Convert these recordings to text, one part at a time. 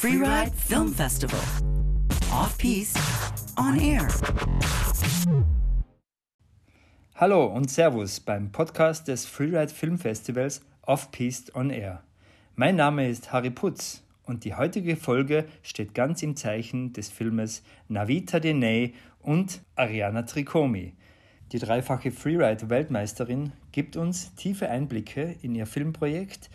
Freeride Film Festival. Off Piste, on air. Hallo und Servus beim Podcast des Freeride Film Festivals Off Piste on Air. Mein Name ist Harry Putz und die heutige Folge steht ganz im Zeichen des Filmes Navita Deney und Ariana Tricomi. Die dreifache Freeride-Weltmeisterin gibt uns tiefe Einblicke in ihr Filmprojekt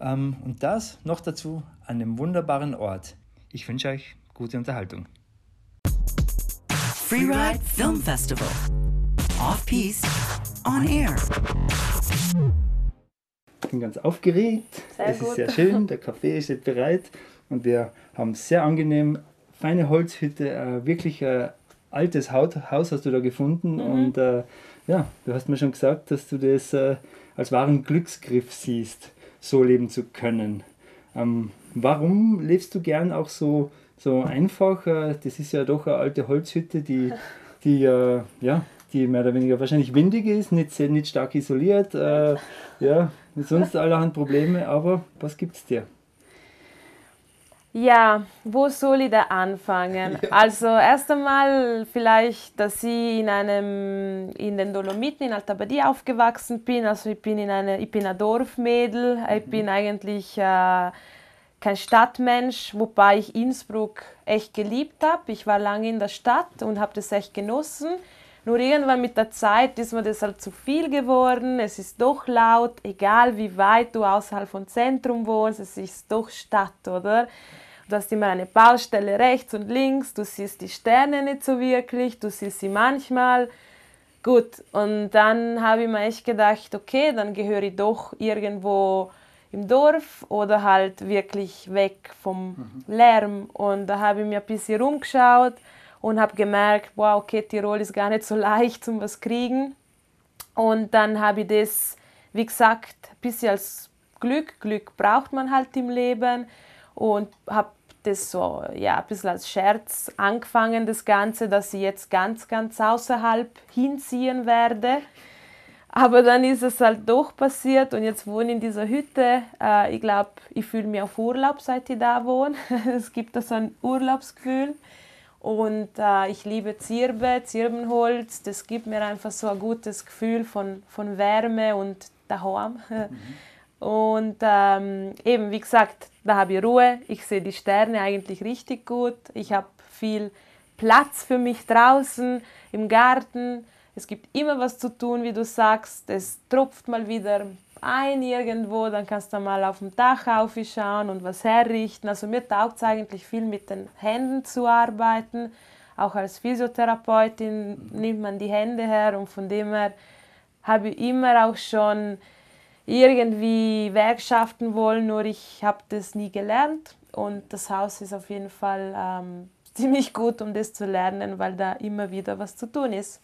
und das noch dazu an einem wunderbaren Ort. Ich wünsche euch gute Unterhaltung. Freeride Film Festival. Off Piste, on air. Ich bin ganz aufgeregt. Sehr es gut. ist sehr schön, der Kaffee ist jetzt bereit und wir haben sehr angenehm feine Holzhütte, äh, wirklich ein altes Haut, Haus hast du da gefunden Mhm. und äh, ja, du hast mir schon gesagt, dass du das äh, als wahren Glücksgriff siehst, so leben zu können. Ähm, warum lebst du gern auch so, so einfach? Äh, das ist ja doch eine alte Holzhütte, die, die äh, ja, die mehr oder weniger wahrscheinlich windig ist, nicht, nicht stark isoliert, äh, ja, sonst allerhand Probleme, aber was gibt's dir? Ja, wo soll ich da anfangen? Also erst einmal vielleicht, dass ich in einem in den Dolomiten in Alta Badia aufgewachsen bin. Also ich bin in eine, ich bin ein Dorfmädel. Ich bin eigentlich äh, kein Stadtmensch, wobei ich Innsbruck echt geliebt habe. Ich war lange in der Stadt und habe das echt genossen. Nur irgendwann mit der Zeit ist mir das halt zu viel geworden. Es ist doch laut, egal wie weit du außerhalb vom Zentrum wohnst, es ist doch Stadt, oder? Du hast immer eine Baustelle rechts und links, du siehst die Sterne nicht so wirklich, du siehst sie manchmal. Gut, und dann habe ich mir echt gedacht, okay, dann gehöre ich doch irgendwo im Dorf oder halt wirklich weg vom Lärm. Und da habe ich mir ein bisschen rumgeschaut und habe gemerkt, wow, okay, Tirol ist gar nicht so leicht zum was kriegen. Und dann habe ich das, wie gesagt, ein bisschen als Glück, Glück braucht man halt im Leben und habe das so, ja, ein bisschen als Scherz angefangen, das Ganze, dass ich jetzt ganz, ganz außerhalb hinziehen werde. Aber dann ist es halt doch passiert und jetzt wohne ich in dieser Hütte. Äh, ich glaube, ich fühle mich auf Urlaub, seit ich da wohne. es gibt da so ein Urlaubsgefühl. Und äh, ich liebe Zirbe, Zirbenholz. Das gibt mir einfach so ein gutes Gefühl von, von Wärme und daheim. Und ähm, eben, wie gesagt, da habe ich Ruhe. Ich sehe die Sterne eigentlich richtig gut. Ich habe viel Platz für mich draußen im Garten. Es gibt immer was zu tun, wie du sagst. Es tropft mal wieder ein irgendwo, dann kannst du mal auf dem Dach aufschauen und was herrichten. Also mir taugt es eigentlich viel mit den Händen zu arbeiten. Auch als Physiotherapeutin nimmt man die Hände her und von dem her habe ich immer auch schon irgendwie Werkschaften wollen, nur ich habe das nie gelernt und das Haus ist auf jeden Fall ähm, ziemlich gut, um das zu lernen, weil da immer wieder was zu tun ist.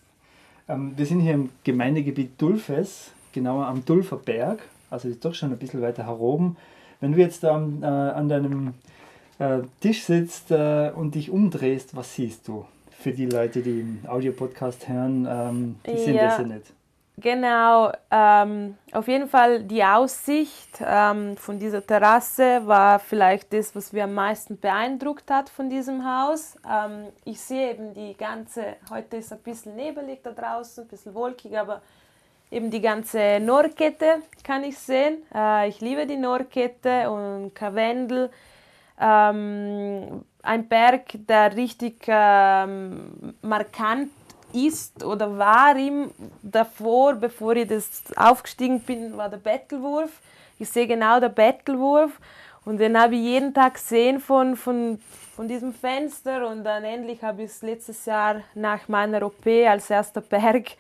Ähm, wir sind hier im Gemeindegebiet Dulfes, genauer am Dulfer Berg, also ist doch schon ein bisschen weiter heroben. Wenn du jetzt ähm, äh, an deinem äh, Tisch sitzt äh, und dich umdrehst, was siehst du? Für die Leute, die im Audiopodcast hören, ähm, die sehen Ja. das ja nicht. Genau, ähm, auf jeden Fall die Aussicht ähm, von dieser Terrasse war vielleicht das, was mir am meisten beeindruckt hat von diesem Haus. Ähm, ich sehe eben die ganze, heute ist ein bisschen nebelig da draußen, ein bisschen wolkig, aber eben die ganze Nordkette kann ich sehen. Äh, ich liebe die Nordkette und Karwendel. Ähm, ein Berg, der richtig ähm, markant ist oder war ihm davor, bevor ich das aufgestiegen bin, war der Bettelwurf. Ich sehe genau den Bettelwurf und den habe ich jeden Tag gesehen von, von, von diesem Fenster und dann endlich habe ich es letztes Jahr nach meiner OP als erster Berg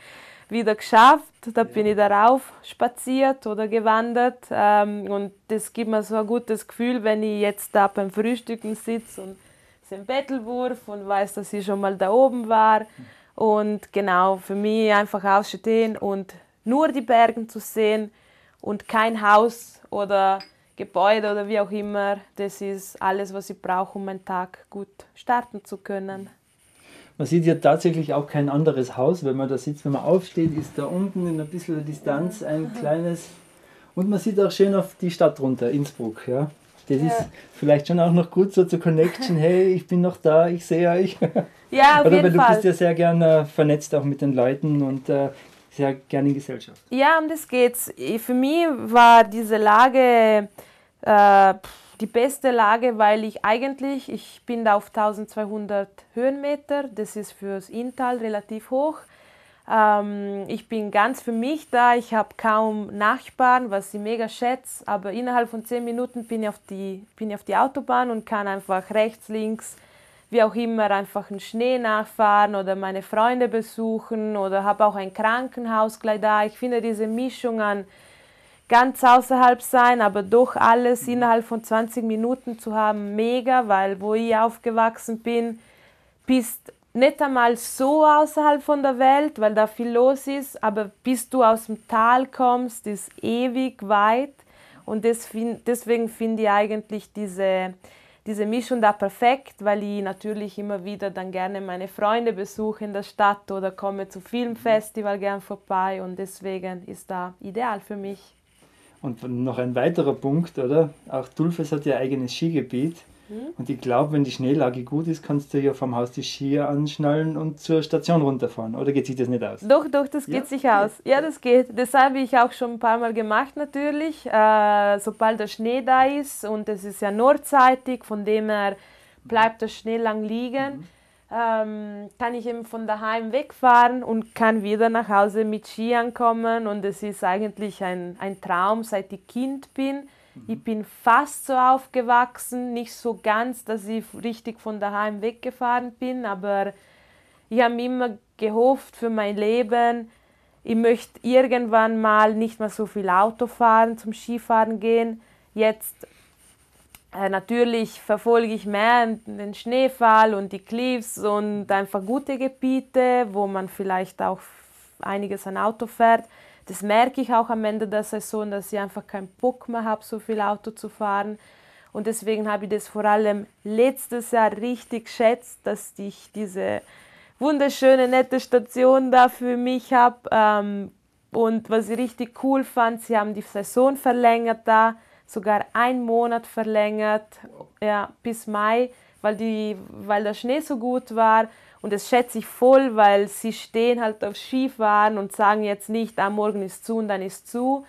wieder geschafft. Da bin ich darauf spaziert oder gewandert ähm, und das gibt mir so ein gutes Gefühl, wenn ich jetzt da beim Frühstücken sitze und sehe einen Bettelwurf und weiß, dass ich schon mal da oben war. Und genau, für mich einfach ausstehen und nur die Berge zu sehen und kein Haus oder Gebäude oder wie auch immer, das ist alles, was ich brauche, um meinen Tag gut starten zu können. Man sieht ja tatsächlich auch kein anderes Haus, wenn man da sitzt. Wenn man aufsteht, ist da unten in ein bisschen Distanz ein kleines. Und man sieht auch schön auf die Stadt runter, Innsbruck. Ja? Das ja. ist vielleicht schon auch noch gut so zur Connection. Hey, ich bin noch da, ich sehe euch. Ja, auf Oder jeden weil du Fall. bist ja sehr gerne vernetzt auch mit den Leuten und äh, sehr gerne in Gesellschaft. Ja, um das geht's. Für mich war diese Lage äh, die beste Lage, weil ich eigentlich, ich bin da auf 1200 Höhenmeter, das ist fürs Inntal relativ hoch. Ähm, ich bin ganz für mich da, ich habe kaum Nachbarn, was ich mega schätze, aber innerhalb von 10 Minuten bin ich, auf die, bin ich auf die Autobahn und kann einfach rechts, links, wie auch immer, einfach einen Schnee nachfahren oder meine Freunde besuchen oder habe auch ein Krankenhaus gleich da. Ich finde diese Mischung an ganz außerhalb sein, aber doch alles innerhalb von 20 Minuten zu haben, mega, weil wo ich aufgewachsen bin, bist nicht einmal so außerhalb von der Welt, weil da viel los ist, aber bis du aus dem Tal kommst, ist ewig weit und deswegen finde ich eigentlich diese, diese Mischung da perfekt, weil ich natürlich immer wieder dann gerne meine Freunde besuche in der Stadt oder komme zu Filmfestival gern vorbei und deswegen ist da ideal für mich. Und noch ein weiterer Punkt, oder? Auch Dulfes hat ja eigenes Skigebiet. Mhm. Und ich glaube, wenn die Schneelage gut ist, kannst du ja vom Haus die Skier anschnallen und zur Station runterfahren. Oder geht sich das nicht aus? Doch, doch, das geht ja? sich aus. Ja, das geht. Das habe ich auch schon ein paar Mal gemacht natürlich. Äh, sobald der Schnee da ist und es ist ja nordseitig, von dem her bleibt der Schnee lang liegen. Mhm ähm, kann ich eben von daheim wegfahren und kann wieder nach Hause mit Ski ankommen. Und es ist eigentlich ein, ein Traum, seit ich Kind bin. Mhm. Ich bin fast so aufgewachsen, nicht so ganz, dass ich richtig von daheim weggefahren bin, aber ich habe immer gehofft für mein Leben, ich möchte irgendwann mal nicht mehr so viel Auto fahren, zum Skifahren gehen. Jetzt natürlich verfolge ich mehr den Schneefall und die Cliffs und einfach gute Gebiete, wo man vielleicht auch einiges an Auto fährt. Das merke ich auch am Ende der Saison, dass ich einfach keinen Bock mehr habe, so viel Auto zu fahren. Und deswegen habe ich das vor allem letztes Jahr richtig geschätzt, dass ich diese wunderschöne, nette Station da für mich habe. Ähm, und was ich richtig cool fand, sie haben die Saison verlängert da sogar einen Monat verlängert, ja, bis Mai, weil, die, weil der Schnee so gut war. Und das schätze ich voll, weil sie stehen halt auf Skifahren und sagen jetzt nicht, ah, morgen ist zu und dann ist zu.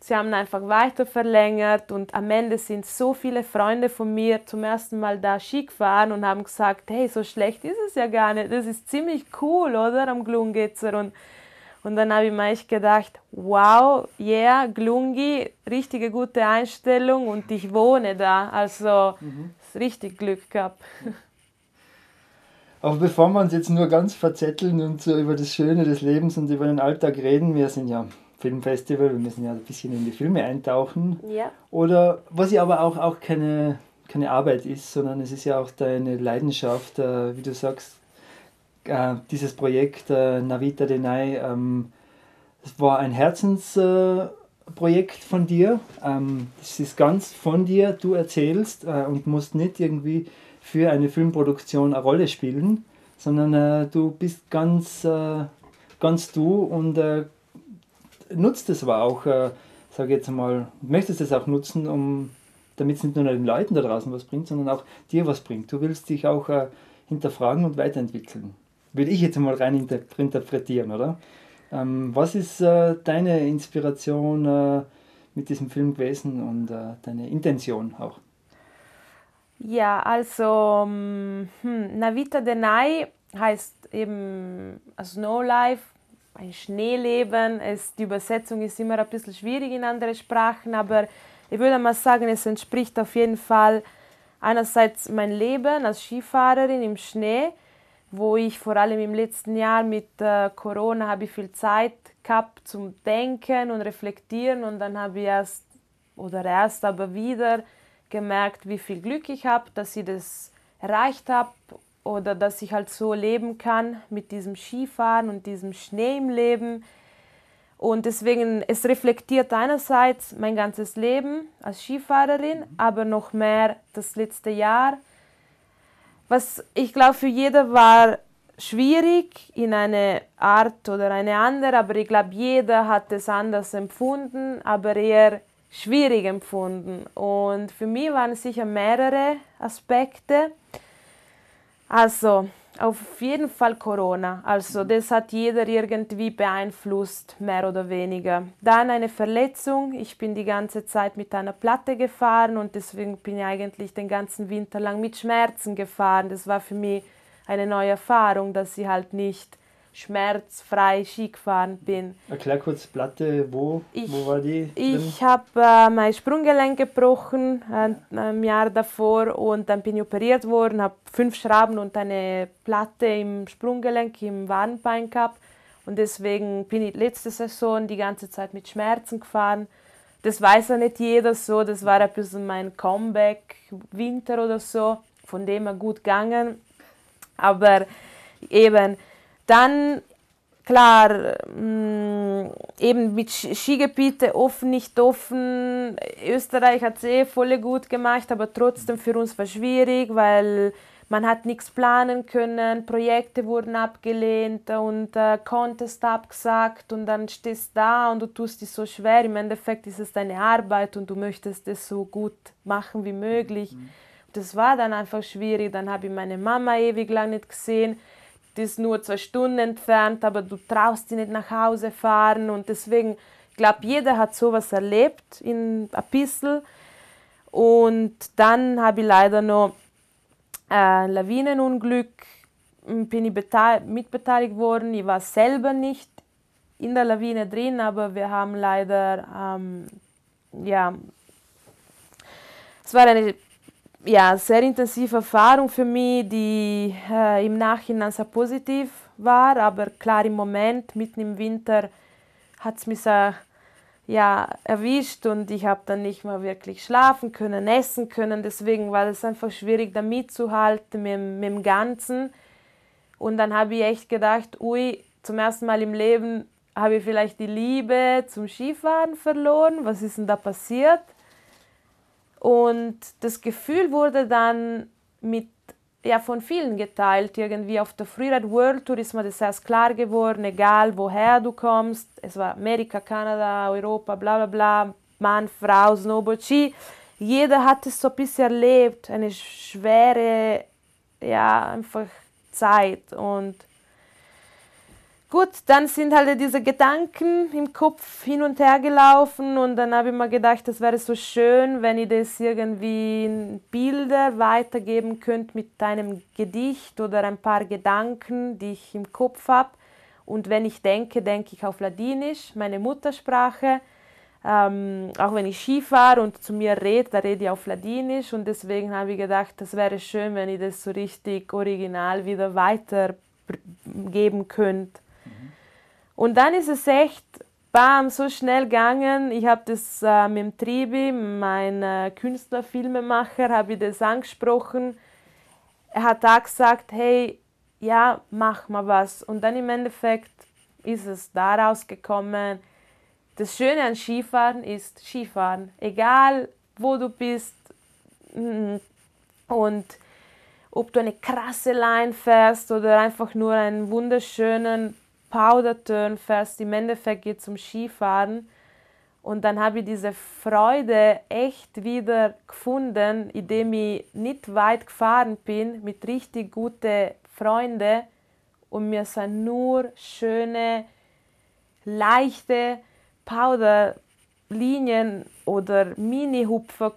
Sie haben einfach weiter verlängert und am Ende sind so viele Freunde von mir zum ersten Mal da Ski gefahren und haben gesagt, hey, so schlecht ist es ja gar nicht, das ist ziemlich cool, oder, am Glungitzer. Und und dann habe ich mir echt gedacht, wow, yeah, Glungi, richtige gute Einstellung und ich wohne da. Also mhm. richtig Glück gehabt. Aber bevor wir uns jetzt nur ganz verzetteln und so über das Schöne des Lebens und über den Alltag reden, wir sind ja Filmfestival, wir müssen ja ein bisschen in die Filme eintauchen. Ja. Oder was ja aber auch, auch keine, keine Arbeit ist, sondern es ist ja auch deine Leidenschaft, äh, wie du sagst, äh, dieses Projekt äh, Navita Denai, ähm, das war ein Herzensprojekt von dir. Ähm, das ist ganz von dir, du erzählst äh, und musst nicht irgendwie für eine Filmproduktion eine Rolle spielen, sondern äh, du bist ganz, äh, ganz du und äh, nutzt es aber auch, äh, sage jetzt mal, möchtest es auch nutzen, um damit es nicht nur den Leuten da draußen was bringt, sondern auch dir was bringt. Du willst dich auch äh, hinterfragen und weiterentwickeln will ich jetzt mal rein interpretieren, oder? Ähm, was ist äh, deine Inspiration äh, mit diesem Film gewesen und äh, deine Intention auch? Ja, also hm, Navita Denai heißt eben Snow Life, ein Schneeleben. Es, die Übersetzung ist immer ein bisschen schwierig in andere Sprachen, aber ich würde mal sagen, es entspricht auf jeden Fall einerseits mein Leben als Skifahrerin im Schnee, wo ich vor allem im letzten Jahr mit äh, Corona habe ich viel Zeit gehabt zum Denken und Reflektieren und dann habe ich erst oder erst aber wieder gemerkt, wie viel Glück ich habe, dass ich das erreicht habe oder dass ich halt so leben kann mit diesem Skifahren und diesem Schnee im Leben. Und deswegen, es reflektiert einerseits mein ganzes Leben als Skifahrerin, aber noch mehr das letzte Jahr was ich glaube für jeder war schwierig in eine Art oder eine andere, aber ich glaube jeder hat es anders empfunden, aber eher schwierig empfunden. Und für mich waren sicher mehrere Aspekte. Also auf jeden Fall Corona. Also das hat jeder irgendwie beeinflusst, mehr oder weniger. Dann eine Verletzung. Ich bin die ganze Zeit mit einer Platte gefahren und deswegen bin ich eigentlich den ganzen Winter lang mit Schmerzen gefahren. Das war für mich eine neue Erfahrung, dass ich halt nicht schmerzfrei Ski gefahren bin. Erklär kurz Platte, wo, ich, wo war die? Drin? Ich habe äh, mein Sprunggelenk gebrochen äh, ein Jahr davor und dann bin ich operiert worden, habe fünf Schrauben und eine Platte im Sprunggelenk, im Wadenbein gehabt. Und deswegen bin ich letzte Saison die ganze Zeit mit Schmerzen gefahren. Das weiß ja nicht jeder so, das war ein bisschen mein Comeback, Winter oder so, von dem er gut gegangen. Aber eben, dann, klar, mh, mm, eben mit Skigebiete offen, nicht offen. Österreich hat es eh voll gut gemacht, aber trotzdem für uns war es schwierig, weil man hat nichts planen können, Projekte wurden abgelehnt und äh, Contest abgesagt und dann stehst du da und du tust dich so schwer. Im Endeffekt ist es deine Arbeit und du möchtest es so gut machen wie möglich. Mhm. Das war dann einfach schwierig. Dann habe ich meine Mama ewig lang nicht gesehen das ist nur zwei Stunden entfernt, aber du traust dich nicht nach Hause fahren und deswegen, ich glaube, jeder hat sowas erlebt in ein bisschen. Und dann habe ich leider noch ein Lawinenunglück, bin ich mitbeteiligt worden. Ich war selber nicht in der Lawine drin, aber wir haben leider, ähm, ja, es war eine ja, sehr intensive Erfahrung für mich, die äh, im Nachhinein sehr positiv war, aber klar im Moment, mitten im Winter, hat es mich sehr ja, erwischt und ich habe dann nicht mehr wirklich schlafen können, essen können. Deswegen war es einfach schwierig, da mitzuhalten mit, mit dem Ganzen. Und dann habe ich echt gedacht, ui, zum ersten Mal im Leben habe ich vielleicht die Liebe zum Skifahren verloren. Was ist denn da passiert? Und das Gefühl wurde dann mit, ja, von vielen geteilt. Irgendwie auf der Freeride World Tour ist mir das erst klar geworden, egal woher du kommst. Es war Amerika, Kanada, Europa, bla bla bla, Mann, Frau, Snowboard, Ski. Jeder hat es so ein bisschen erlebt, eine schwere, ja, einfach Zeit. Und Gut, dann sind halt diese Gedanken im Kopf hin und her gelaufen und dann habe ich mir gedacht, das wäre so schön, wenn ich das irgendwie in Bilder weitergeben könnte mit einem Gedicht oder ein paar Gedanken, die ich im Kopf habe. Und wenn ich denke, denke ich auf Ladinisch, meine Muttersprache. Ähm, auch wenn ich Ski fahre und zu mir rede, da rede ich auf Ladinisch und deswegen habe ich gedacht, das wäre schön, wenn ich das so richtig original wieder weitergeben könnte. Und dann ist es echt, bam, so schnell gegangen. Ich habe das äh, mit dem Tribi, mein äh, Künstler, Filmemacher, habe ich das angesprochen. Er hat da gesagt, hey, ja, mach mal was. Und dann im Endeffekt ist es daraus gekommen. Das Schöne an Skifahren ist Skifahren. Egal, wo du bist mm, und ob du eine krasse Line fährst oder einfach nur einen wunderschönen Powder-Turn fährst, im Endeffekt geht es um Skifahren. Und dann habe ich diese Freude echt wieder gefunden, indem ich nicht weit gefahren bin mit richtig guten Freunden und mir sind nur schöne, leichte Powderlinien oder Mini-Hupfer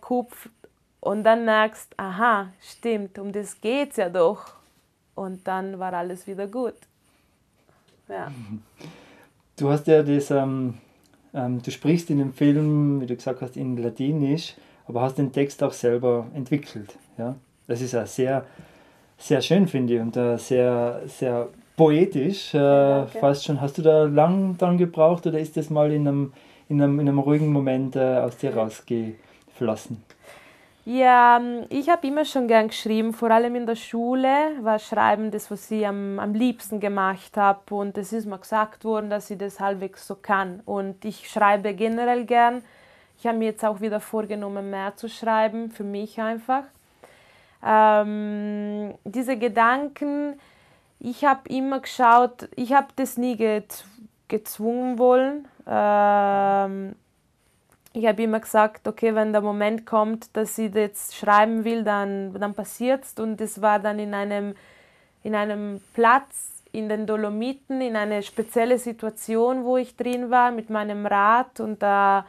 und dann merkst, aha, stimmt, um das geht es ja doch. Und dann war alles wieder gut. Ja. Du hast ja das, ähm, ähm, du sprichst in dem Film, wie du gesagt hast, in Ladinisch, aber hast den Text auch selber entwickelt. Ja? Das ist ja sehr, sehr schön, finde ich, und äh, sehr, sehr poetisch. Äh, ja, fast schon. Hast du da lang dran gebraucht oder ist das mal in einem, in einem, in einem ruhigen Moment äh, aus dir rausgeflossen? Ja, ähm, ich habe immer schon gern geschrieben, vor allem in der Schule war Schreiben das, was ich am, am liebsten gemacht habe. Und es ist mir gesagt worden, dass ich das halbwegs so kann. Und ich schreibe generell gern. Ich habe mir jetzt auch wieder vorgenommen, mehr zu schreiben, für mich einfach. Ähm, diese Gedanken, ich habe immer geschaut, ich habe das nie gezwungen wollen. Ähm, ich habe immer gesagt, okay, wenn der Moment kommt, dass ich das jetzt schreiben will, dann, dann passiert es. Und es war dann in einem, in einem Platz in den Dolomiten, in eine spezielle Situation, wo ich drin war mit meinem Rad. Und da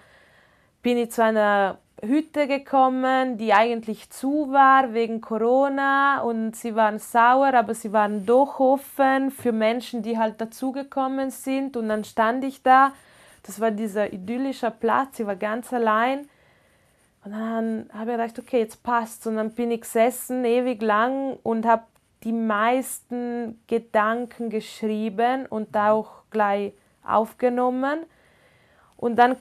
bin ich zu einer Hütte gekommen, die eigentlich zu war wegen Corona und sie waren sauer, aber sie waren doch offen für Menschen, die halt dazugekommen sind. Und dann stand ich da das war dieser idyllische Platz, ich war ganz allein. Und dann habe ich gedacht, okay, jetzt passt. Und dann bin ich gesessen, ewig lang, und habe die meisten Gedanken geschrieben und auch gleich aufgenommen. Und dann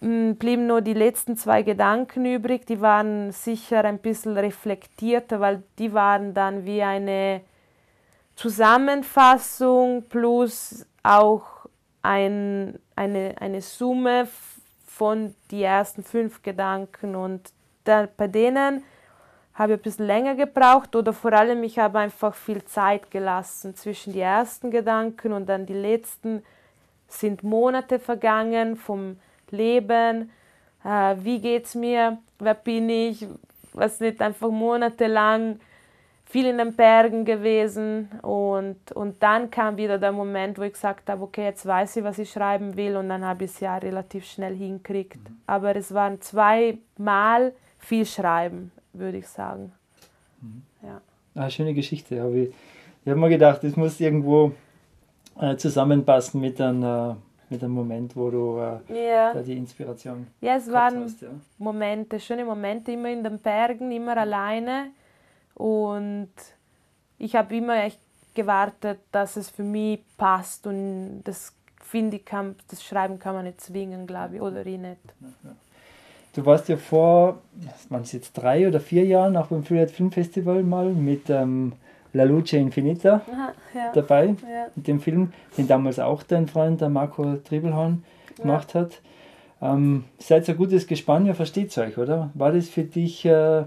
hm, blieben nur die letzten zwei Gedanken übrig. Die waren sicher ein bisschen reflektierter, weil die waren dann wie eine Zusammenfassung plus auch ein, eine, eine Summe von den ersten fünf Gedanken und da, bei denen habe ich ein bisschen länger gebraucht oder vor allem ich habe einfach viel Zeit gelassen zwischen die ersten Gedanken und dann die letzten sind Monate vergangen vom Leben, äh, wie es mir, wer bin ich, was nicht einfach monatelang viel in den Bergen gewesen und, und dann kam wieder der Moment, wo ich gesagt habe, okay, jetzt weiß ich, was ich schreiben will und dann habe ich es ja relativ schnell hinkriegt. Mhm. Aber es waren zweimal viel Schreiben, würde ich sagen. Mhm. Ja. Ah, schöne Geschichte. Hab ich ich habe mir gedacht, es muss irgendwo äh, zusammenpassen mit einem, mit einem Moment, wo du äh, ja. die Inspiration Ja, es waren hast, ja. Momente, schöne Momente, immer in den Bergen, immer alleine und ich habe immer echt gewartet, dass es für mich passt und das finde ich, kann, das Schreiben kann man nicht zwingen, glaube ich, oder ich nicht. Du warst ja vor, waren es jetzt drei oder vier Jahren auch beim Freeride Film Festival mal mit ähm, La Luce Infinita Aha, ja. dabei, ja. mit dem Film, den damals auch dein Freund, der Marco Triebelhorn, gemacht ja. hat. Ähm, seid ein gutes Gespann, ihr versteht euch, oder? War das für dich äh,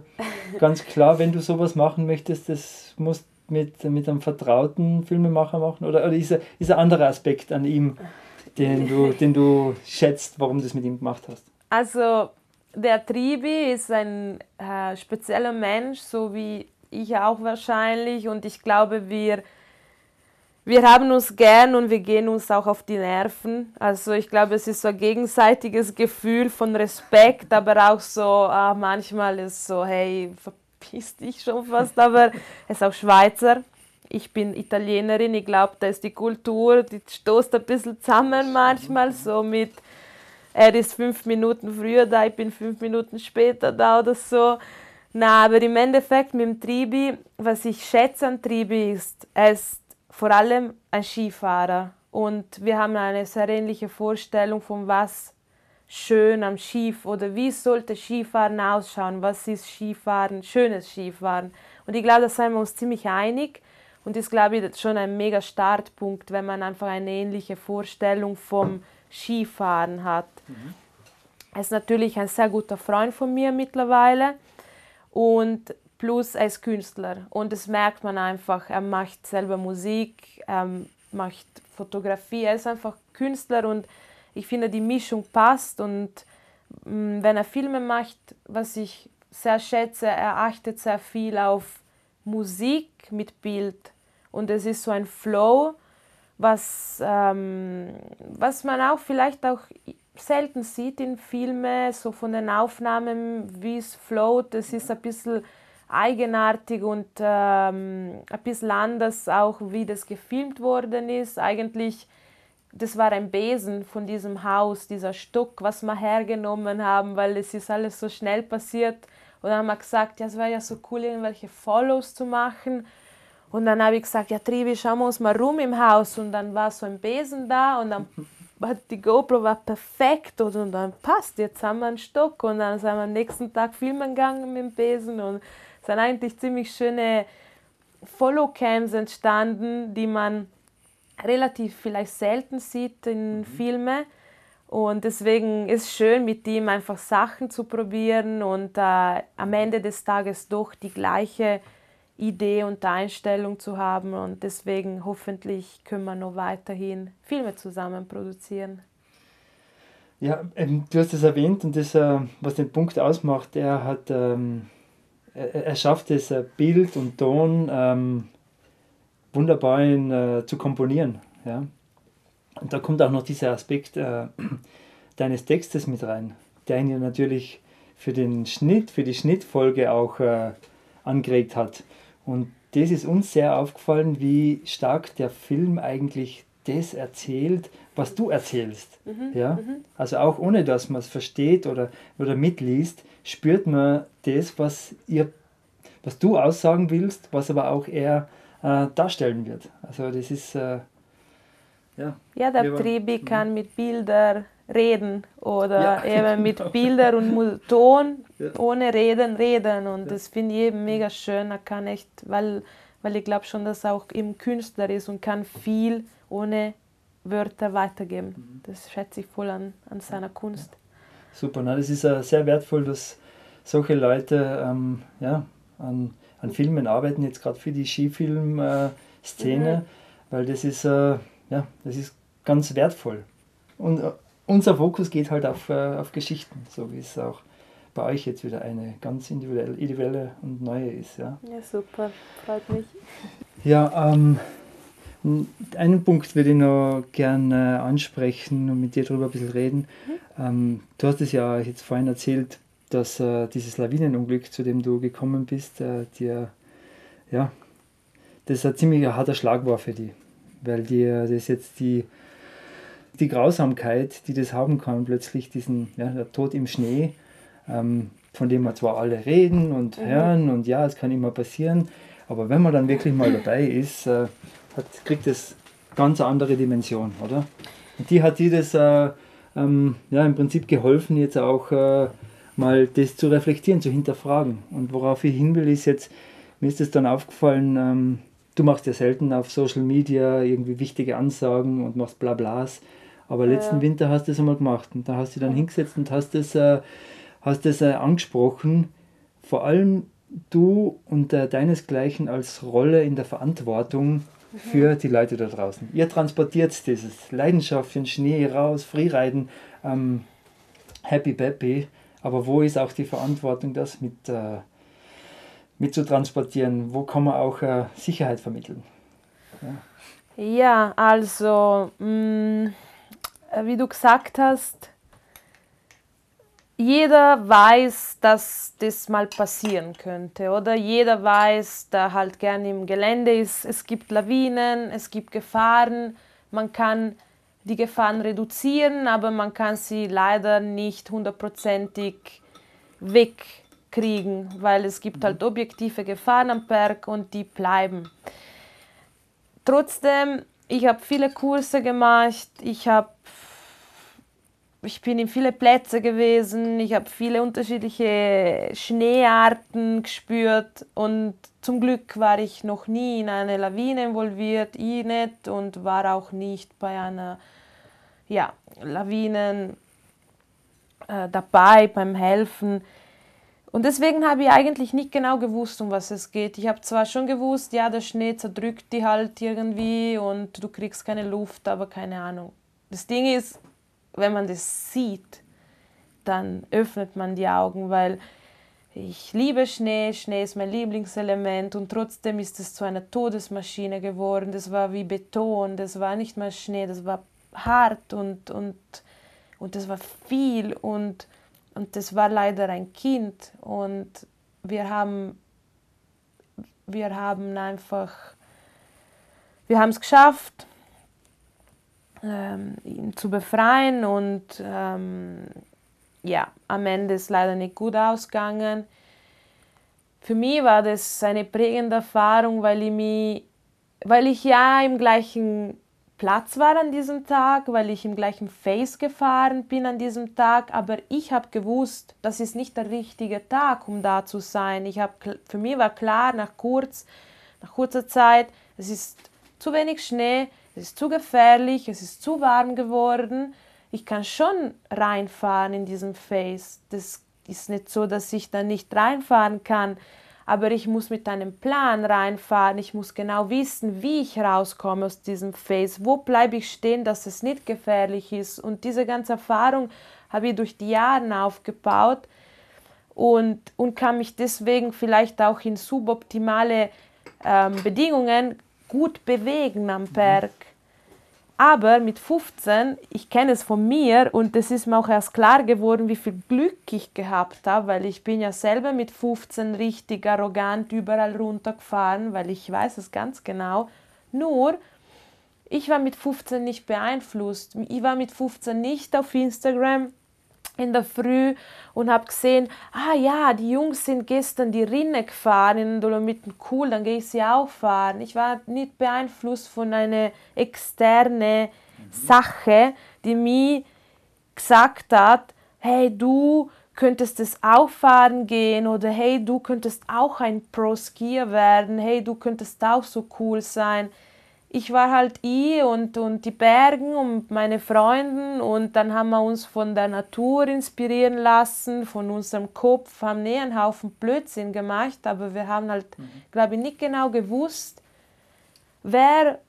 ganz klar, wenn du sowas machen möchtest, das musst mit, mit einem vertrauten Filmemacher machen? Oder, oder ist, ein, ist ein anderer Aspekt an ihm, den du, den du schätzt, warum du das mit ihm gemacht hast? Also, der Tribi ist ein äh, spezieller Mensch, so wie ich auch wahrscheinlich. Und ich glaube, wir wir haben uns gern und wir gehen uns auch auf die Nerven. Also ich glaube, es ist so ein gegenseitiges Gefühl von Respekt, aber auch so, ah, manchmal ist so, hey, verpiss dich schon fast, aber er ist auch Schweizer. Ich bin Italienerin, ich glaube, da ist die Kultur, die stoßt ein bisschen zusammen manchmal, so mit, er ist fünf Minuten früher da, ich bin fünf Minuten später da oder so. Na, aber im Endeffekt mit dem Tribi, was ich schätze an Tribi ist, er ist vor allem ein Skifahrer. Und wir haben eine sehr ähnliche Vorstellung von was schön am Skif oder wie sollte Skifahren ausschauen, was ist Skifahren, schönes Skifahren. Und ich glaube, da sind wir uns ziemlich einig und das ist, glaube ich, schon ein mega Startpunkt, wenn man einfach eine ähnliche Vorstellung vom Skifahren hat. Mhm. Er ist natürlich ein sehr guter Freund von mir mittlerweile und plus er ist Künstler und das merkt man einfach. Er macht selber Musik, er macht Fotografie, er ist einfach Künstler und ich finde, die Mischung passt und mm, wenn er Filme macht, was ich sehr schätze, er achtet sehr viel auf Musik mit Bild und es ist so ein Flow, was, ähm, was man auch vielleicht auch selten sieht in Filmen, so von den Aufnahmen, wie es float. Es ist ein bisschen eigenartig und ähm, ein bisschen anders auch, wie das gefilmt worden ist. Eigentlich, das war ein Besen von diesem Haus, dieser Stock, was wir hergenommen haben, weil es ist alles so schnell passiert. Und dann haben wir gesagt, ja, es wäre ja so cool, irgendwelche Follows zu machen. Und dann habe ich gesagt, ja, Trivi, schauen wir uns mal rum im Haus. Und dann war so ein Besen da und dann hat die GoPro war perfekt und, und dann passt, jetzt haben wir einen Stock. Und dann sind wir am nächsten Tag filmen gegangen mit dem Besen und sind eigentlich ziemlich schöne Follow-Cams entstanden, die man relativ vielleicht selten sieht in mhm. Filmen. Und deswegen ist es schön, mit ihm einfach Sachen zu probieren und äh, am Ende des Tages doch die gleiche Idee und Einstellung zu haben. Und deswegen hoffentlich können wir noch weiterhin Filme zusammen produzieren. Ja, ähm, du hast es erwähnt und das, äh, was den Punkt ausmacht, er hat, ähm, er, schafft es, äh, Bild und Ton ähm, wunderbar in, äh, zu komponieren. Ja? Und da kommt auch noch dieser Aspekt äh, deines Textes mit rein, der ihn ja natürlich für den Schnitt, für die Schnittfolge auch äh, angeregt hat. Und das ist uns sehr aufgefallen, wie stark der Film eigentlich das erzählt, was du erzählst. Mhm, ja? Mhm. Also auch ohne dass man es versteht oder, oder mitliest, spürt man das, was, ihr, was du aussagen willst, was aber auch er äh, darstellen wird. Also das ist... Äh, ja, ja, der Tribi kann mit Bildern reden oder ja. eben mit Bildern und Ton ja. ohne Reden reden und ja. das finde ich eben mega schön. Er kann echt, weil, weil ich glaube schon, dass er auch eben Künstler ist und kann viel ohne Wörter weitergeben. Mhm. Das schätze ich voll an, an seiner Kunst. Super, na, das ist äh, sehr wertvoll, dass solche Leute ähm, ja, an, an Filmen arbeiten, jetzt gerade für die Skifilm-Szene, mhm. weil das ist, äh, ja, das ist ganz wertvoll. Und äh, unser Fokus geht halt auf, äh, auf Geschichten, so wie es auch bei euch jetzt wieder eine ganz individuelle, individuelle und neue ist. Ja, ja super, freut mich. Ja, ähm, einen Punkt würde ich noch gerne ansprechen und mit dir darüber ein bisschen reden. Mhm. Ähm, du hast es ja jetzt vorhin erzählt, dass äh, dieses Lawinenunglück, zu dem du gekommen bist, äh, dir, ja, das ist ein ziemlich harter Schlag war für dich, weil dir das jetzt die, die Grausamkeit, die das haben kann, plötzlich diesen, ja, der Tod im Schnee, ähm, von dem wir zwar alle reden und mhm. hören und ja, es kann immer passieren, aber wenn man dann wirklich mal dabei ist, äh, hat, kriegt es ganz andere Dimension, oder? Und die hat dir das äh, ähm, ja, im Prinzip geholfen, jetzt auch äh, mal das zu reflektieren, zu hinterfragen. Und worauf ich hin will, ist jetzt, mir ist es dann aufgefallen, ähm, du machst ja selten auf Social Media irgendwie wichtige Ansagen und machst Blablas. Aber ja. letzten Winter hast du es einmal gemacht und da hast du dann hingesetzt und hast das, äh, hast das äh, angesprochen. Vor allem du und äh, deinesgleichen als Rolle in der Verantwortung für die Leute da draußen. Ihr transportiert dieses Leidenschaft für den Schnee raus, Freeriden, ähm, Happy Peppy, aber wo ist auch die Verantwortung, das mit, äh, mit zu transportieren? Wo kann man auch äh, Sicherheit vermitteln? Ja, ja also, mh, mm, wie du gesagt hast, jeder weiß, dass das mal passieren könnte, oder? Jeder weiß, der halt gerne im Gelände ist, es gibt Lawinen, es gibt Gefahren, man kann die Gefahren reduzieren, aber man kann sie leider nicht hundertprozentig wegkriegen, weil es gibt halt objektive Gefahren am Berg und die bleiben. Trotzdem, ich habe viele Kurse gemacht, ich habe ich bin in viele Plätze gewesen, ich habe viele unterschiedliche Schneearten gespürt und zum Glück war ich noch nie in eine Lawine involviert, ich nicht und war auch nicht bei einer ja, Lawinen äh, dabei beim Helfen. Und deswegen habe ich eigentlich nicht genau gewusst, um was es geht. Ich habe zwar schon gewusst, ja, der Schnee zerdrückt die halt irgendwie und du kriegst keine Luft, aber keine Ahnung. Das Ding ist, wenn man das sieht, dann öffnet man die Augen, weil ich liebe Schnee, Schnee ist mein Lieblingselement und trotzdem ist es zu einer Todesmaschine geworden. Das war wie Beton, das war nicht mal Schnee, das war hart und, und, und das war viel und, und das war leider ein Kind und wir haben, wir haben einfach, wir haben es geschafft, ähm, ihn zu befreien und ähm, ja, am Ende ist leider nicht gut ausgegangen. Für mich war das eine prägende Erfahrung, weil ich, mich, weil ich ja im gleichen Platz war an diesem Tag, weil ich im gleichen Face gefahren bin an diesem Tag, aber ich habe gewusst, das ist nicht der richtige Tag, um da zu sein. Ich hab, für mich war klar, nach, kurz, nach kurzer Zeit, es ist zu wenig Schnee, es ist zu gefährlich, es ist zu warm geworden. Ich kann schon reinfahren in diesem Face. Das ist nicht so, dass ich da nicht reinfahren kann. aber ich muss mit einem Plan reinfahren. Ich muss genau wissen, wie ich rauskomme aus diesem Phase. Wo bleibe ich stehen, dass es nicht gefährlich ist. Und diese ganze Erfahrung habe ich durch die Jahre aufgebaut und, und kann mich deswegen vielleicht auch in suboptimale ähm, Bedingungen gut bewegen am Berg. Aber mit 15, ich kenne es von mir und es ist mir auch erst klar geworden, wie viel Glück ich gehabt habe, weil ich bin ja selber mit 15 richtig arrogant überall runtergefahren, weil ich weiß es ganz genau. Nur, ich war mit 15 nicht beeinflusst. Ich war mit 15 nicht auf Instagram in der Früh und habe gesehen, ah ja, die Jungs sind gestern die Rinne gefahren in den Dolomiten, cool, dann gehe ich sie auch fahren. Ich war nicht beeinflusst von einer externen mhm. Sache, die mir gesagt hat, hey, du könntest es auch fahren gehen oder hey, du könntest auch ein Pro-Skier werden, hey, du könntest auch so cool sein ich war halt ich und, und die Bergen und meine Freunde und dann haben wir uns von der Natur inspirieren lassen, von unserem Kopf, haben nie einen Haufen Blödsinn gemacht, aber wir haben halt, mhm. glaube ich, nicht genau gewusst, wer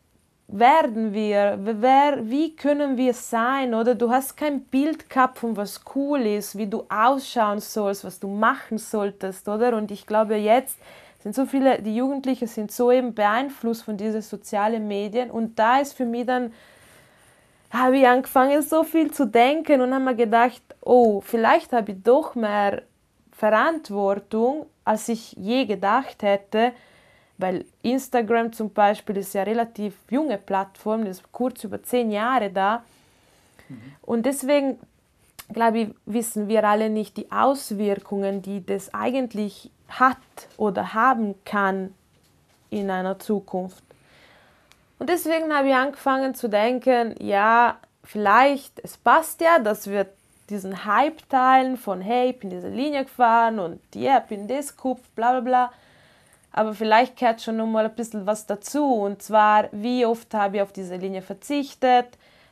werden wir, wer, wie können wir sein, oder? Du hast kein Bild gehabt von was cool ist, wie du ausschauen sollst, was du machen solltest, oder? Und ich glaube jetzt, sind so viele, die Jugendlichen sind so eben beeinflusst von diesen sozialen Medien und da ist für mich dann, habe ich angefangen so viel zu denken und habe mir gedacht, oh, vielleicht habe ich doch mehr Verantwortung, als ich je gedacht hätte, weil Instagram zum Beispiel ist ja relativ junge Plattform, das ist kurz über zehn Jahre da. Mhm. Und deswegen, glaube ich, wissen wir alle nicht die Auswirkungen, die das eigentlich hat oder haben kann in einer Zukunft. Und deswegen habe ich angefangen zu denken, ja, vielleicht, es passt ja, dass wir diesen Hype teilen von, hey, ich bin diese Linie gefahren und ja, yeah, bin das gekupft, bla bla bla. Aber vielleicht gehört schon noch mal ein bisschen was dazu. Und zwar, wie oft habe ich auf diese Linie verzichtet?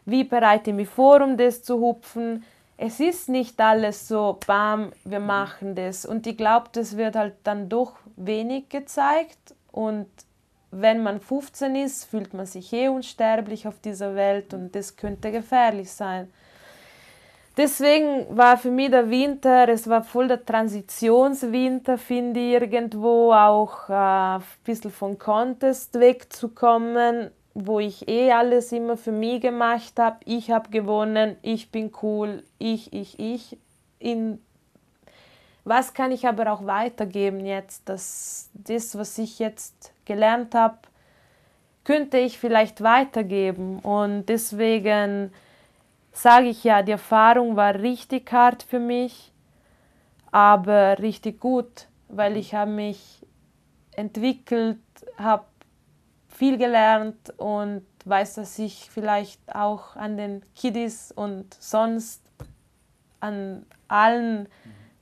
Wie bereite ich mich vor, um das zu hupfen? Es ist nicht alles so, bam, wir machen das. Und ich glaube, das wird halt dann doch wenig gezeigt. Und wenn man 15 ist, fühlt man sich eh unsterblich auf dieser Welt und das könnte gefährlich sein. Deswegen war für mich der Winter, es war voll der Transitionswinter, finde ich irgendwo, auch äh, ein bisschen von Contest wegzukommen wo ich eh alles immer für mich gemacht habe. Ich habe gewonnen, ich bin cool, ich, ich, ich. In was kann ich aber auch weitergeben jetzt? Dass das, was ich jetzt gelernt habe, könnte ich vielleicht weitergeben. Und deswegen sage ich ja, die Erfahrung war richtig hart für mich, aber richtig gut, weil ich habe mich entwickelt, habe viel gelernt und weiß, dass ich vielleicht auch an den Kiddies und sonst an allen,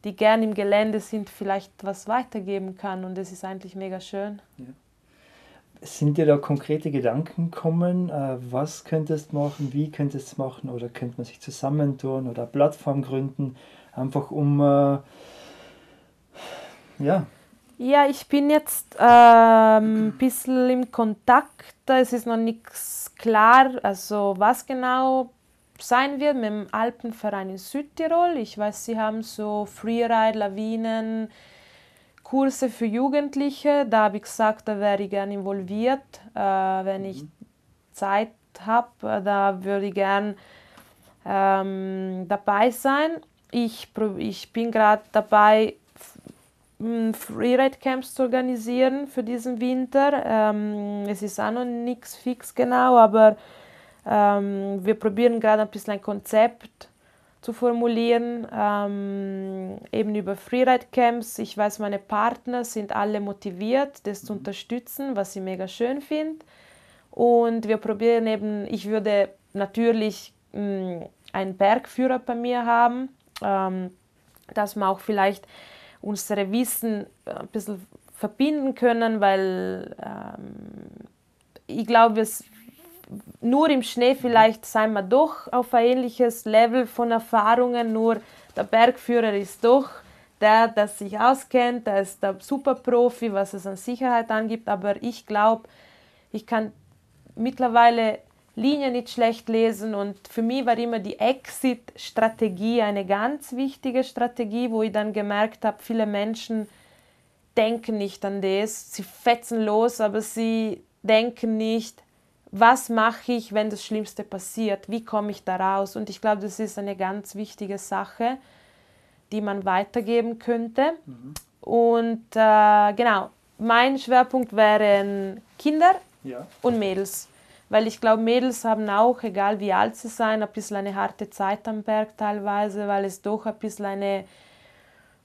die gern im Gelände sind, vielleicht was weitergeben kann. Und das ist eigentlich mega schön. Ja. Sind dir da konkrete Gedanken gekommen? Äh, was könntest du machen? Wie könntest du machen? Oder könnte man sich zusammentun oder Plattform gründen? Einfach um äh, ja, ja, ich bin jetzt ähm, ein bisschen im Kontakt. Es ist noch nichts klar, also was genau sein wird mit dem Alpenverein in Südtirol. Ich weiß, sie haben so Freeride, Lawinen, Kurse für Jugendliche. Da habe ich gesagt, da wäre ich gerne involviert. Äh, wenn ich mhm. Zeit habe, da würde ich gerne ähm, dabei sein. Ich, ich bin gerade dabei, Freeride-Camps zu organisieren für diesen Winter. Ähm, es ist auch noch nichts fix genau, aber ähm, wir probieren gerade ein bisschen ein Konzept zu formulieren, ähm, eben über Freeride-Camps. Ich weiß, meine Partner sind alle motiviert, das zu mhm. unterstützen, was ich mega schön finde. Und wir probieren eben, ich würde natürlich mh, einen Bergführer bei mir haben, ähm, dass man auch vielleicht unsere Wissen äh, ein bisschen verbinden können, weil ähm, ich glaube, nur im Schnee vielleicht sind wir doch auf ein ähnliches Level von Erfahrungen, nur der Bergführer ist doch der, der sich auskennt, der ist der Superprofi, was es an Sicherheit angibt, aber ich glaube, ich kann mittlerweile Linien nicht schlecht lesen. Und für mich war immer die Exit-Strategie eine ganz wichtige Strategie, wo ich dann gemerkt habe, viele Menschen denken nicht an das, sie fetzen los, aber sie denken nicht, was mache ich, wenn das Schlimmste passiert, wie komme ich da raus? Und ich glaube, das ist eine ganz wichtige Sache, die man weitergeben könnte. Mhm. und äh, genau, mein Schwerpunkt wären Kinder ja. und Mädels weil ich glaube, Mädels haben auch, egal wie alt sie sein, ein bisschen eine harte Zeit am Berg teilweise, weil es doch ein bisschen eine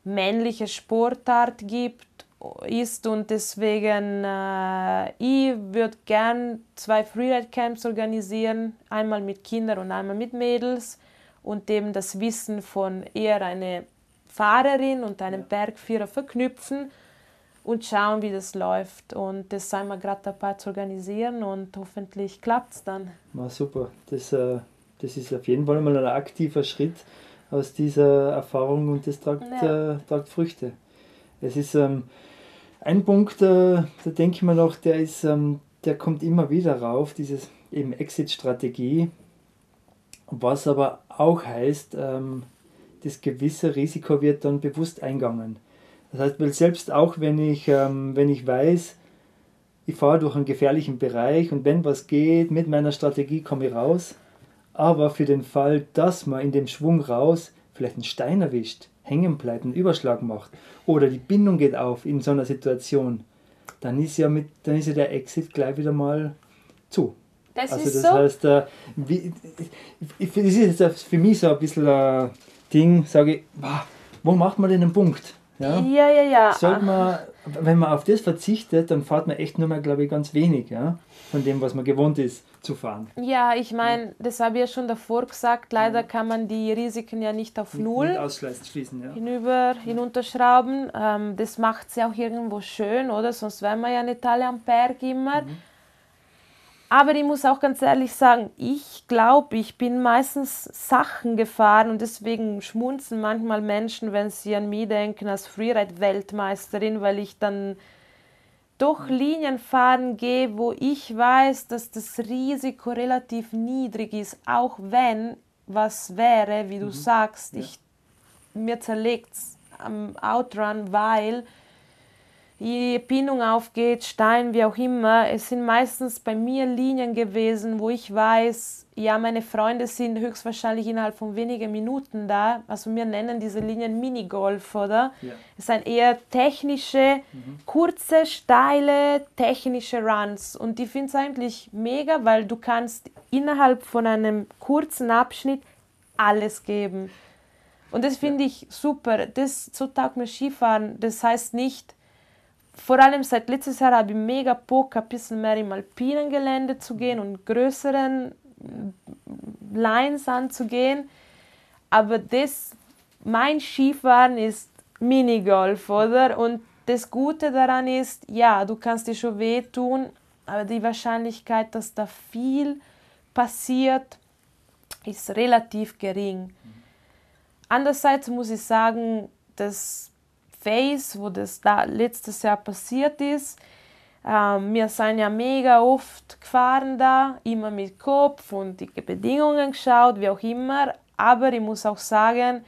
männliche Sportart gibt ist und deswegen äh, ich würde gern zwei Freeride Camps organisieren, einmal mit Kindern und einmal mit Mädels und eben das Wissen von eher eine Fahrerin und einem Bergführer verknüpfen und schauen, wie das läuft. Und das sind wir gerade dabei zu organisieren und hoffentlich klappt es dann. Na, super, das, äh, das ist auf jeden Fall mal ein aktiver Schritt aus dieser Erfahrung und das tragt, ja. äh, tragt Früchte. Es ist ähm, ein Punkt, äh, da denke ich mir noch, der, ist, ähm, der kommt immer wieder rauf, dieses eben Exit-Strategie, was aber auch heißt, ähm, das gewisse Risiko wird dann bewusst eingegangen. Das heißt, weil selbst auch wenn ich, ähm, wenn ich weiß, ich fahre durch einen gefährlichen Bereich und wenn was geht, mit meiner Strategie komme ich raus, aber für den Fall, dass man in dem Schwung raus vielleicht einen Stein erwischt, hängen bleibt, einen Überschlag macht oder die Bindung geht auf in so einer Situation, dann ist ja, mit, dann ist ja der Exit gleich wieder mal zu. Das also das so? heißt, äh, wie, ich, das ist jetzt für mich so ein bisschen ein Ding, sage ich, wo macht man denn einen Punkt? Ja, ja, ja. ja. Sollte man, wenn man auf das verzichtet, dann fährt man echt nur mal, glaube ich, ganz wenig ja, von dem, was man gewohnt ist zu fahren. Ja, ich meine, das habe ich ja schon davor gesagt, leider kann man die Risiken ja nicht auf Null schließen, ja. hinüber, hinunterschrauben. Ähm, das macht es ja auch irgendwo schön, oder? Sonst wären wir ja nicht alle am Berg immer. Mhm. Aber ich muss auch ganz ehrlich sagen, ich glaube, ich bin meistens Sachen gefahren und deswegen schmunzen manchmal Menschen, wenn sie an mich denken als Freeride-Weltmeisterin, weil ich dann durch Linien fahren gehe, wo ich weiß, dass das Risiko relativ niedrig ist, auch wenn was wäre, wie du mhm. sagst, ich, mir zerlegt es am Outrun, weil Bindung aufgeht, Stein, wie auch immer. Es sind meistens bei mir Linien gewesen, wo ich weiß, ja, meine Freunde sind höchstwahrscheinlich innerhalb von wenigen Minuten da. Also wir nennen diese Linien Minigolf, oder? Ja. Es sind eher technische, mhm. kurze, steile, technische Runs. Und ich finde es eigentlich mega, weil du kannst innerhalb von einem kurzen Abschnitt alles geben. Und das finde ich super. Das, so taugt mir Skifahren. Das heißt nicht, vor allem seit letztes Jahr habe ich mega Bock, ein bisschen mehr im alpinen Gelände zu gehen und größeren Lines anzugehen. Aber das, mein Skifahren ist Minigolf, oder? Und das Gute daran ist, ja, du kannst dir schon wehtun, aber die Wahrscheinlichkeit, dass da viel passiert, ist relativ gering. Andererseits muss ich sagen, dass Face, wo das da letztes Jahr passiert ist. Ähm, wir sind ja mega oft gefahren da, immer mit Kopf und die Bedingungen geschaut, wie auch immer. Aber ich muss auch sagen,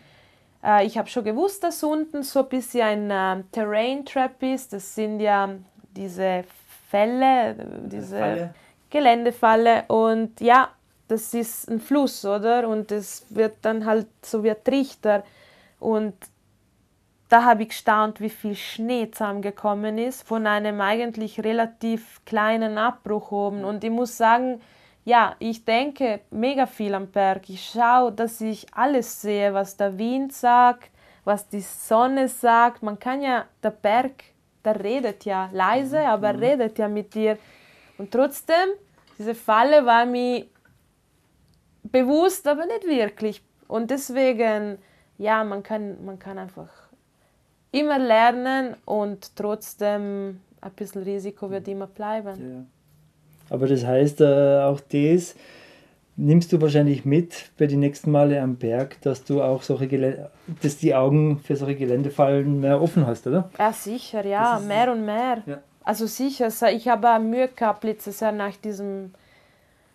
äh, ich habe schon gewusst, dass unten so ein bisschen ein äh, Terrain Trap ist. Das sind ja diese Fälle, diese Falle. Geländefalle. Und ja, das ist ein Fluss, oder? Und es wird dann halt so wie ein Trichter. Und da habe ich gestaunt, wie viel Schnee zusammengekommen ist von einem eigentlich relativ kleinen Abbruch oben. Und ich muss sagen, ja, ich denke mega viel am Berg. Ich schaue, dass ich alles sehe, was der Wind sagt, was die Sonne sagt. Man kann ja, der Berg, der redet ja leise, aber er mhm. redet ja mit dir. Und trotzdem, diese Falle war mir bewusst, aber nicht wirklich. Und deswegen, ja, man kann, man kann einfach immer lernen und trotzdem ein bisschen Risiko wird immer bleiben. Ja. Aber das heißt äh, auch das, nimmst du wahrscheinlich mit bei den nächsten Male am Berg, dass du auch solche Gelände, dass die Augen für solche Geländefallen mehr offen hast, oder? Ja, sicher, ja, mehr und mehr. Ja. Also sicher, ich habe Mühe gehabt letztes Jahr nach diesem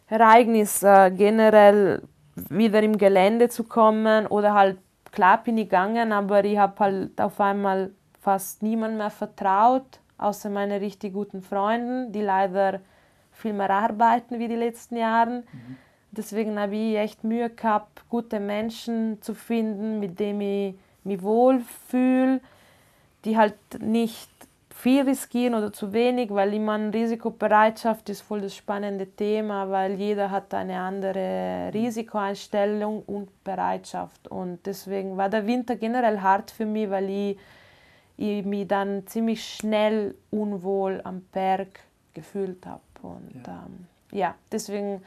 Ereignis äh, generell wieder im Gelände zu kommen oder halt, klar bin ich gegangen, aber ich habe halt auf einmal fast niemand mehr vertraut, außer meine richtig guten Freunden, die leider viel mehr arbeiten wie die letzten Jahre. Mhm. Deswegen habe ich echt Mühe gehabt, gute Menschen zu finden, mit denen ich mich wohlfühle, die halt nicht viel riskieren oder zu wenig, weil ich meine, Risikobereitschaft ist voll das spannende Thema, weil jeder hat eine andere Risikoeinstellung und Bereitschaft. Und deswegen war der Winter generell hart für mich, weil ich, ich mich dann ziemlich schnell unwohl am Berg gefühlt habe. Und ja, ähm, ja deswegen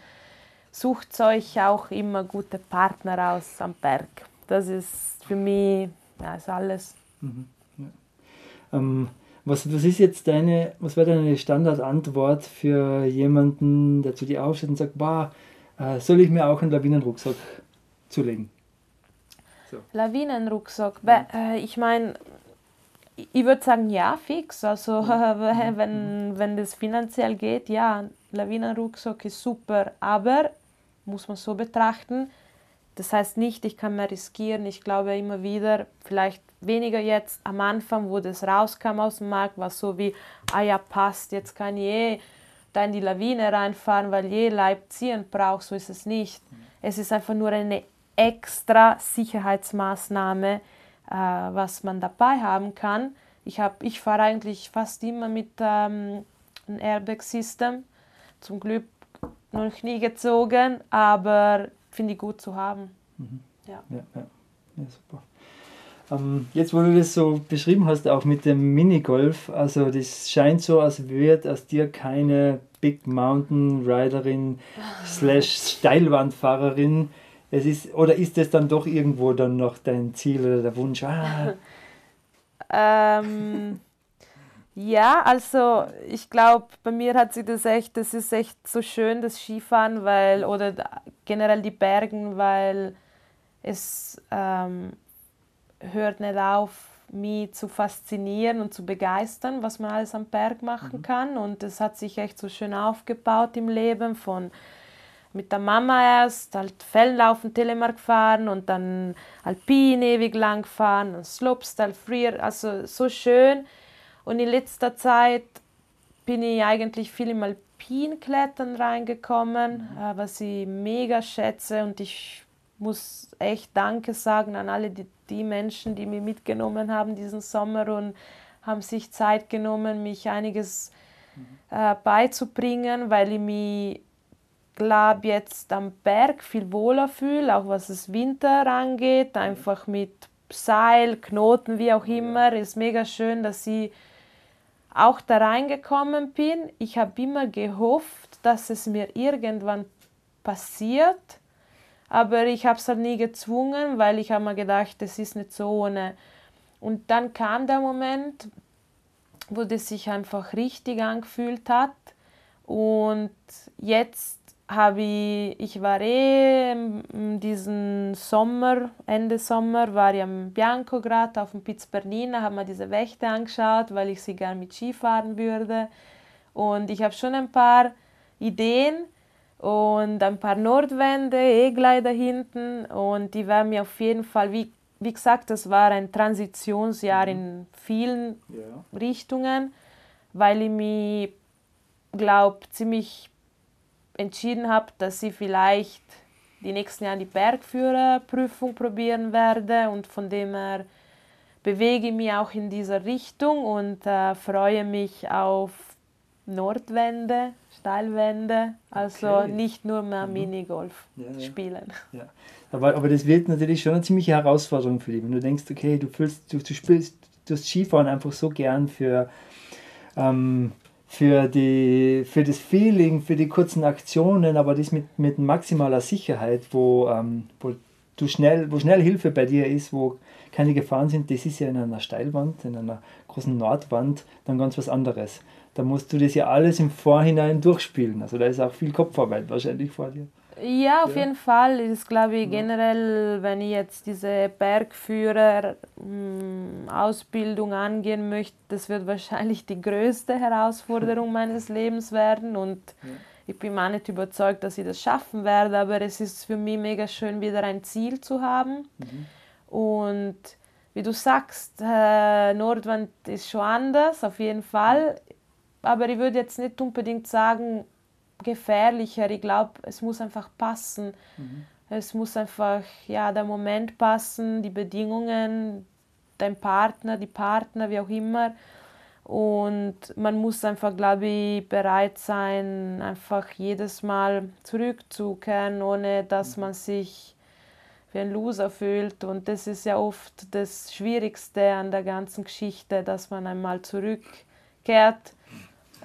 sucht euch auch immer gute Partner aus am Berg. Das ist für mich ja, ist alles. Mhm. Ja. Ähm, was, was ist jetzt deine, was wäre deine Standardantwort für jemanden, der zu dir aufsteht und sagt, bah, äh, soll ich mir auch einen Lawinenrucksack zulegen? So. Lawinenrucksack, ja. äh, ich meine, ich würde sagen, ja, fix. Also mhm. wenn, wenn das finanziell geht, ja, Lawinenrucksack ist super, aber muss man so betrachten. Das heißt nicht, ich kann mehr riskieren. Ich glaube immer wieder, vielleicht weniger jetzt am Anfang, wo das rauskam aus dem Markt, war so wie, ah ja, passt, jetzt kann ich eh da in die Lawine reinfahren, weil je Leib ziehen braucht, so ist es nicht. Es ist einfach nur eine extra Sicherheitsmaßnahme, äh, was man dabei haben kann. Ich, ich fahre eigentlich fast immer mit ähm, einem Airbag-System. Zum Glück noch nie gezogen, aber finde ich gut zu haben. Mhm. Ja. Ja, ja. ja, super. Ähm, jetzt, wo du das so beschrieben hast, auch mit dem Minigolf, also das scheint so, als würde aus dir keine Big Mountain Riderin slash Steilwandfahrerin. Es ist, oder ist das dann doch irgendwo dann noch dein Ziel oder der Wunsch? Ah. ähm, ja, also ich glaube, bei mir hat sich das echt, das ist echt so schön, das Skifahren, weil, oder generell die Bergen, weil es ähm, hört nicht auf, mich zu faszinieren und zu begeistern, was man alles am Berg machen mhm. kann. Und es hat sich echt so schön aufgebaut im Leben von mit der Mama erst halt Felllaufen, Telemark fahren und dann Alpin ewig lang fahren und Slopestyle, Freer, also so schön und in letzter Zeit bin ich eigentlich viel im Alpinklettern reingekommen, mhm. Äh, was ich mega schätze. Und ich muss echt Danke sagen an alle die, die Menschen, die mich mitgenommen haben diesen Sommer und haben sich Zeit genommen, mich einiges mhm. äh, beizubringen, weil ich mich glaube jetzt am Berg viel wohler fühle, auch was das Winter angeht, einfach mit Seil, Knoten, wie auch immer. Ist mega schön, dass ich auch da reingekommen bin. Ich habe immer gehofft, dass es mir irgendwann passiert, aber ich habe es halt nie gezwungen, weil ich habe mir gedacht, das ist nicht so ohne. Und dann kam der Moment, wo das sich einfach richtig angefühlt hat und jetzt habe ich, ich war eh diesen Sommer, Ende Sommer, war ich am Bianco gerade auf dem Piz Bernina, habe mir diese Wächte angeschaut, weil ich sie gerne mit Ski fahren würde. Und ich habe schon ein paar Ideen und ein paar Nordwände, E-Gleiter hinten und die werden mir auf jeden Fall, wie, wie gesagt, das war ein Transitionsjahr mhm. in vielen ja. Richtungen, weil ich mich, glaube ziemlich entschieden habe, dass ich vielleicht die nächsten Jahre die Bergführerprüfung probieren werde und von dem her bewege ich mich auch in dieser Richtung und äh, freue mich auf Nordwände, Steilwände, also okay. nicht nur mehr mhm. Minigolf ja, ja. spielen. Ja. Aber, aber das wird natürlich schon eine ziemliche Herausforderung für dich, wenn du denkst, okay, du fühlst, du, du spielst das Skifahren einfach so gern für ähm, für, die, für das Feeling, für die kurzen Aktionen, aber das mit, mit maximaler Sicherheit, wo, ähm, wo, du schnell, wo schnell Hilfe bei dir ist, wo keine Gefahren sind, das ist ja in einer Steilwand, in einer großen Nordwand dann ganz was anderes. Da musst du das ja alles im Vorhinein durchspielen. Also da ist auch viel Kopfarbeit wahrscheinlich vor dir. Ja, auf Ja. jeden Fall. ist, glaube ich, generell, wenn ich jetzt diese Bergführer-Ausbildung angehen möchte, das wird wahrscheinlich die größte Herausforderung meines Lebens werden. Und ich bin auch nicht überzeugt, dass ich das schaffen werde, aber es ist für mich mega schön, wieder ein Ziel zu haben. Und wie du sagst, äh, Nordwand ist schon anders, auf jeden Fall. Aber ich würde jetzt nicht unbedingt sagen, gefährlicher. Ich glaube, es muss einfach passen. Es muss einfach ja, der Moment passen, die Bedingungen, dein Partner, die Partner, wie auch immer. Und man muss einfach, glaube ich, bereit sein, einfach jedes Mal zurückzukehren, ohne dass man sich wie ein Loser fühlt. Und das ist ja oft das Schwierigste an der ganzen Geschichte, dass man einmal zurückkehrt.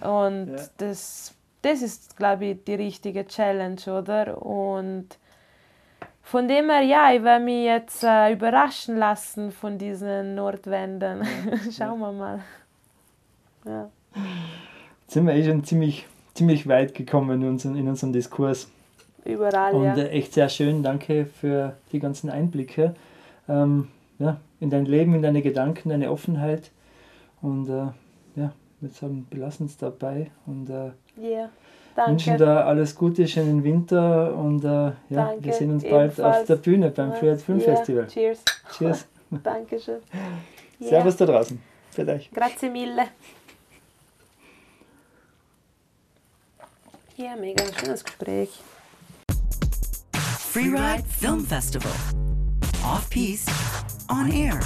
Und Ja. das, das ist, glaube ich, die richtige Challenge, oder? Und von dem her, ja, ich werde mich jetzt äh, überraschen lassen von diesen Nordwänden. Schauen wir mal. Ja. Jetzt sind wir eh schon ziemlich, ziemlich weit gekommen in unserem, in unserem Diskurs. Überall, Und ja. äh, echt sehr schön, danke für die ganzen Einblicke ähm, ja, in dein Leben, in deine Gedanken, deine Offenheit. Und äh, ja, wir sagen, belassen es dabei und äh, Ja, wünschen da alles Gute, schönen Winter und äh, ja, wir sehen uns bald auf ebenfalls. der Bühne beim Freeride Film Ja, Festival. cheers. Cheers. Dankeschön. Ja. Servus da draußen. Für euch. Grazie mille. Ja, mega schönes Gespräch. Freeride Film Festival. Off piste, on air.